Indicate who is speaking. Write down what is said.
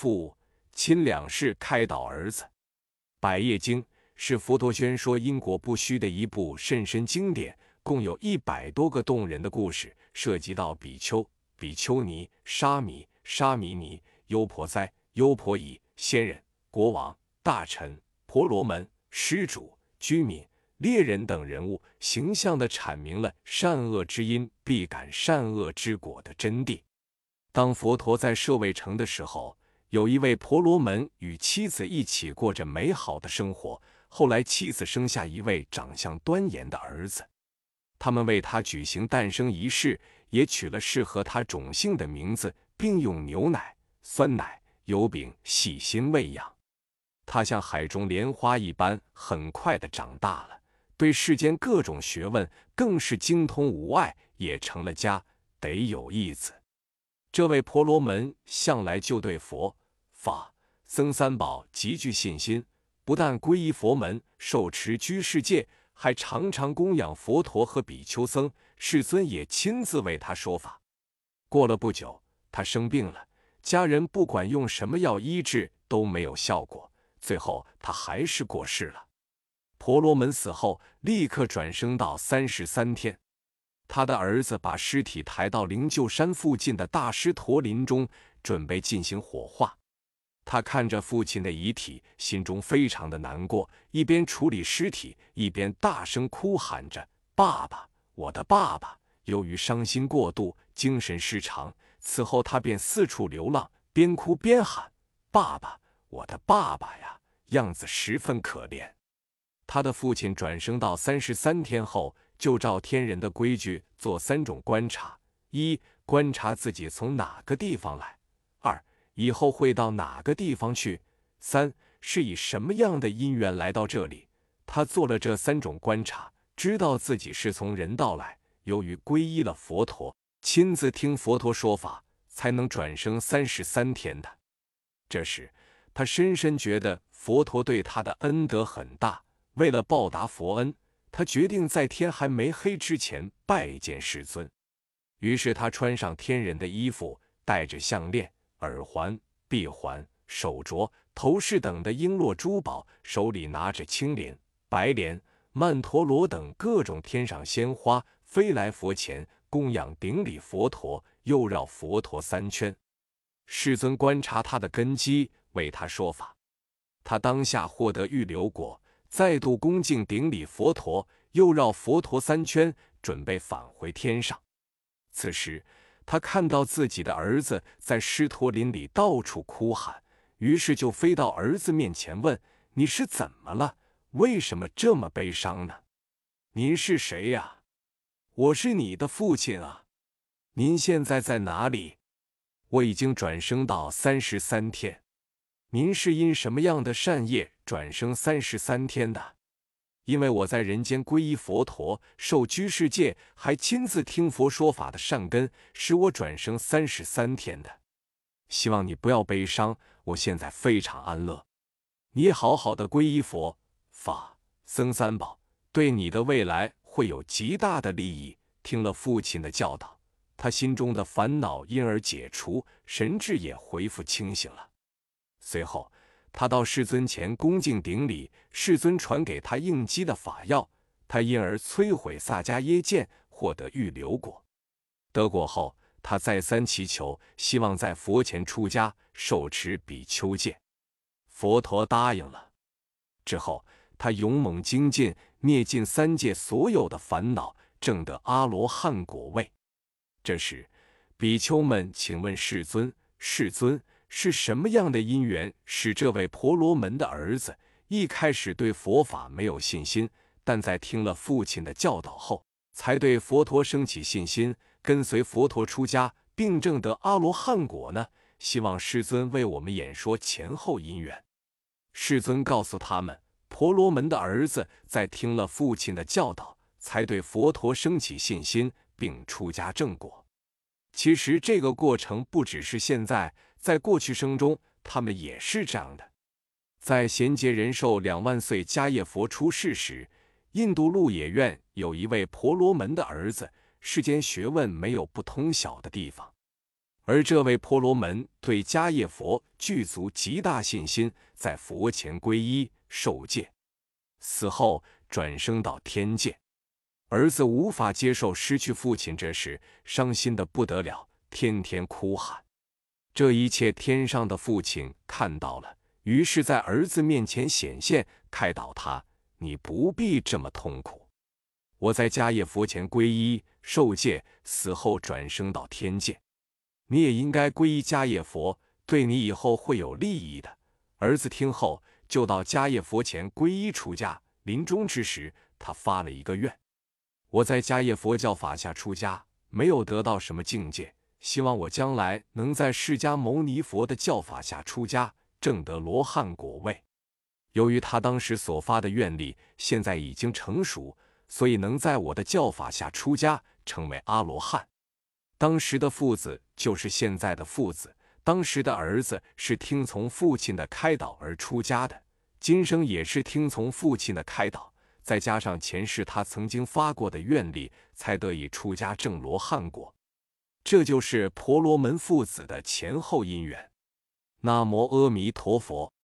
Speaker 1: 父亲两世开导儿子，《百业经》是佛陀宣说因果不虚的一部甚深经典，共有一百多个动人的故事，涉及到比丘、比丘尼、沙弥、沙弥尼、优婆塞、优婆夷、仙人、国王、大臣、婆罗门、施主、居民。猎人等人物形象地阐明了善恶之因必感善恶之果的真谛。当佛陀在舍卫城的时候，有一位婆罗门与妻子一起过着美好的生活。后来，妻子生下一位长相端严的儿子，他们为他举行诞生仪式，也取了适合他种姓的名字，并用牛奶、酸奶、油饼细心喂养。他像海中莲花一般，很快的长大了。对世间各种学问更是精通无碍，也成了家，得有义子。这位婆罗门向来就对佛法僧三宝极具信心，不但皈依佛门，受持居士戒，还常常供养佛陀和比丘僧。世尊也亲自为他说法。过了不久，他生病了，家人不管用什么药医治都没有效果，最后他还是过世了。婆罗门死后，立刻转生到三十三天。他的儿子把尸体抬到灵鹫山附近的大狮驼林中，准备进行火化。他看着父亲的遗体，心中非常的难过，一边处理尸体，一边大声哭喊着：“爸爸，我的爸爸！”由于伤心过度，精神失常。此后，他便四处流浪，边哭边喊：“爸爸，我的爸爸呀！”样子十分可怜。他的父亲转生到三十三天后，就照天人的规矩做三种观察：一、观察自己从哪个地方来；二、以后会到哪个地方去；三是以什么样的因缘来到这里。他做了这三种观察，知道自己是从人道来，由于皈依了佛陀，亲自听佛陀说法，才能转生三十三天的。这时，他深深觉得佛陀对他的恩德很大。为了报答佛恩，他决定在天还没黑之前拜见世尊。于是他穿上天人的衣服，戴着项链、耳环、臂环、手镯、头饰等的璎珞珠宝，手里拿着青莲、白莲、曼陀罗等各种天上鲜花，飞来佛前供养顶礼佛陀，又绕佛陀三圈。世尊观察他的根基，为他说法。他当下获得预留果。再度恭敬顶礼佛陀，又绕佛陀三圈，准备返回天上。此时，他看到自己的儿子在狮驼林里到处哭喊，于是就飞到儿子面前问：“你是怎么了？为什么这么悲伤呢？您是谁呀？我是你的父亲啊！您现在在哪里？我已经转生到三十三天。您是因什么样的善业？”转生三十三天的，因为我在人间皈依佛陀，受居士戒，还亲自听佛说法的善根，使我转生三十三天的。希望你不要悲伤，我现在非常安乐。你好好的皈依佛法僧三宝，对你的未来会有极大的利益。听了父亲的教导，他心中的烦恼因而解除，神智也恢复清醒了。随后。他到世尊前恭敬顶礼，世尊传给他应机的法药，他因而摧毁萨迦耶剑，获得预留果。得果后，他再三祈求，希望在佛前出家受持比丘戒。佛陀答应了。之后，他勇猛精进，灭尽三界所有的烦恼，证得阿罗汉果位。这时，比丘们请问世尊：“世尊。”是什么样的因缘使这位婆罗门的儿子一开始对佛法没有信心，但在听了父亲的教导后，才对佛陀升起信心，跟随佛陀出家，并证得阿罗汉果呢？希望世尊为我们演说前后因缘。世尊告诉他们，婆罗门的儿子在听了父亲的教导，才对佛陀升起信心，并出家正果。其实这个过程不只是现在。在过去生中，他们也是这样的。在贤劫人寿两万岁迦叶佛出世时，印度鹿野苑有一位婆罗门的儿子，世间学问没有不通晓的地方。而这位婆罗门对迦叶佛具足极大信心，在佛前皈依受戒，死后转生到天界。儿子无法接受失去父亲这事，伤心的不得了，天天哭喊。这一切天上的父亲看到了，于是，在儿子面前显现，开导他：“你不必这么痛苦。我在迦叶佛前皈依受戒，死后转生到天界。你也应该皈依迦叶佛，对你以后会有利益的。”儿子听后，就到迦叶佛前皈依出家。临终之时，他发了一个愿。我在迦叶佛教法下出家，没有得到什么境界，希望我将来能在释迦牟尼佛的教法下出家，证得罗汉果位。由于他当时所发的愿力现在已经成熟，所以能在我的教法下出家，成为阿罗汉。当时的父子就是现在的父子，当时的儿子是听从父亲的开导而出家的，今生也是听从父亲的开导。再加上前世他曾经发过的愿力，才得以出家证罗汉果。这就是婆罗门父子的前后因缘。南无阿弥陀佛。